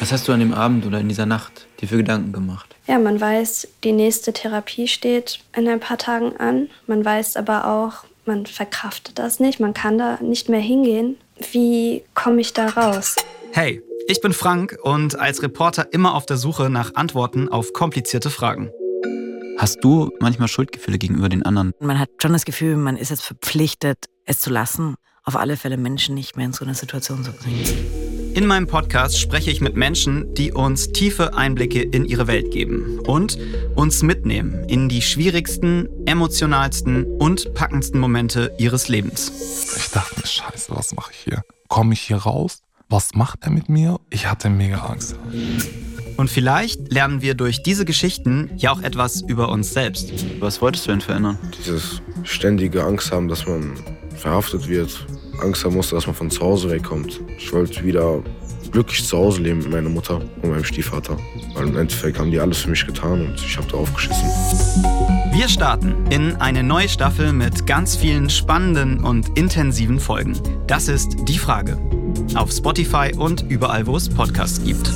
Was hast du an dem Abend oder in dieser Nacht dir für Gedanken gemacht? Ja, man weiß, die nächste Therapie steht in ein paar Tagen an. Man weiß aber auch, man verkraftet das nicht, man kann da nicht mehr hingehen. Wie komme ich da raus? Hey, ich bin Frank und als Reporter immer auf der Suche nach Antworten auf komplizierte Fragen. Hast du manchmal Schuldgefühle gegenüber den anderen? Man hat schon das Gefühl, man ist jetzt verpflichtet, es zu lassen, auf alle Fälle Menschen nicht mehr in so eine Situation zu bringen. In meinem Podcast spreche ich mit Menschen, die uns tiefe Einblicke in ihre Welt geben und uns mitnehmen in die schwierigsten, emotionalsten und packendsten Momente ihres Lebens. Ich dachte mir, scheiße, was mache ich hier? Komme ich hier raus? Was macht er mit mir? Ich hatte mega Angst. Und vielleicht lernen wir durch diese Geschichten ja auch etwas über uns selbst. Was wolltest du denn verändern? Dieses ständige Angst haben, dass man verhaftet wird, Angst haben musste, dass man von zu Hause wegkommt. Ich wollte wieder glücklich zu Hause leben mit meiner Mutter und meinem Stiefvater. Weil im Endeffekt haben die alles für mich getan und ich habe da aufgeschissen. Wir starten in eine neue Staffel mit ganz vielen spannenden und intensiven Folgen. Das ist Die Frage. Auf Spotify und überall, wo es Podcasts gibt.